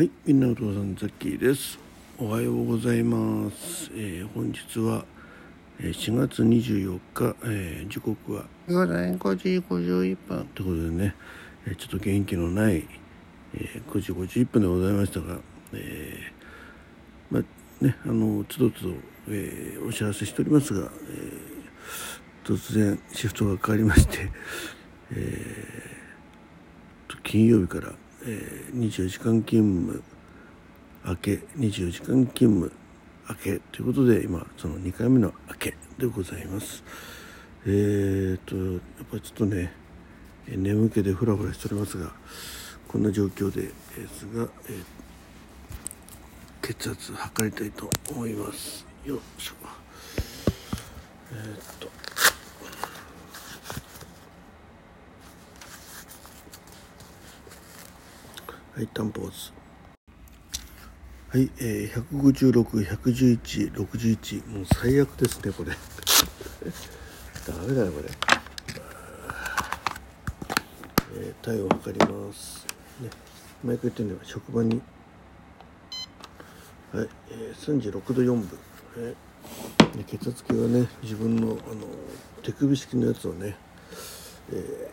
はい、みんなお父さんザッキーです。おはようございます。えー本日はえー4月24日、えー時刻は午前5時51分ということでね、えーちょっと元気のない、えー9時51分でございましたが、えーまあね、あのつどつど、えーお知らせしておりますが、えー突然シフトが変わりまして、えー金曜日から、えー24時間勤務明け24時間勤務明けということで今その2回目の明けでございます。えー、とやっぱりちょっとね眠気でフラフラしておりますがこんな状況でですが、えー血圧測りたいと思います。よいしょえーっと。はいタンポーズはい、えー、156、111、61もう最悪ですねこれ。ダメだねこれ。えー、体温を測ります。ね毎回言ってるのは職場に。はい、えー、36度4分、えーで血圧計はね自分のあの手首式のやつをね、え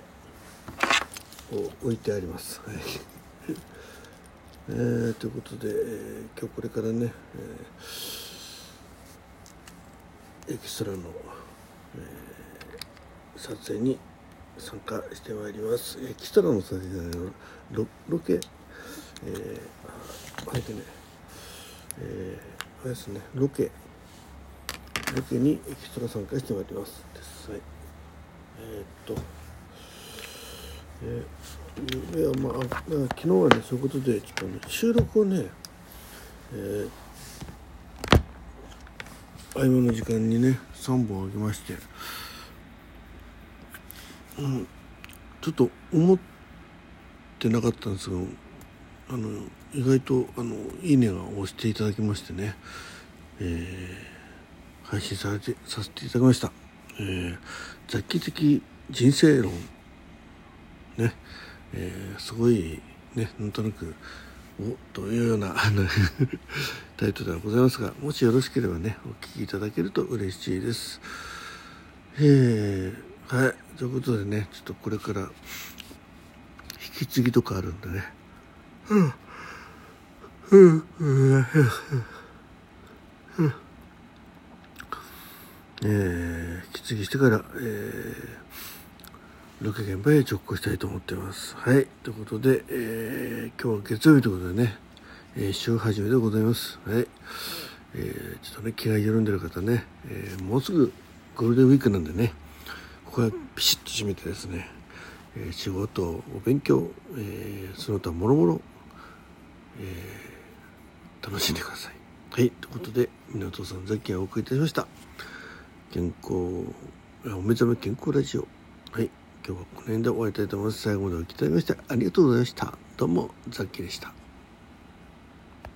ー、置いてあります、はい。えー、ということで、えー今日これからね、えーエキストラの、えー撮影に参加してまいります。エキストラの撮影じゃないの？ロロケ、えー、あえてね、えー、あれですね。ロケ。ロケにエキストラ参加してまいります。です。はい。えーっと。えーいやまあ、昨日はねそういうことでちょっとね収録をね、えー合間の時間にね3本あげまして、うん、ちょっと思ってなかったんですがあの意外とあのいいねが押していただきましてね、えー配信されてさせていただきました、えー雑記的人生論。ね、えーすごいねなんとなくおというようなあの タイトルではございますがもしよろしければねお聞きいただけると嬉しいです。えー、はい。ということでねちょっとこれから引き継ぎとかあるんでね。うんうんうんえー、引き継ぎしてから、えーロケ現場へ直行したいと思っています。はい。ということで、えー今日は月曜日ということでね、えー週始めでございます。はい。えーちょっとね、気が緩んでる方ね、えーもうすぐゴールデンウィークなんでね、ここはピシッと締めてですね、えー仕事、お勉強、えーその他もろもろ、えー楽しんでください。はい。ということで、港さんザッキーお送りいたしました。健康、お目覚め健康ラジオ。今日はこの辺で終わりたいと思います。最後までお聞きいただきましてありがとうございました。どうも、ザッキーでした。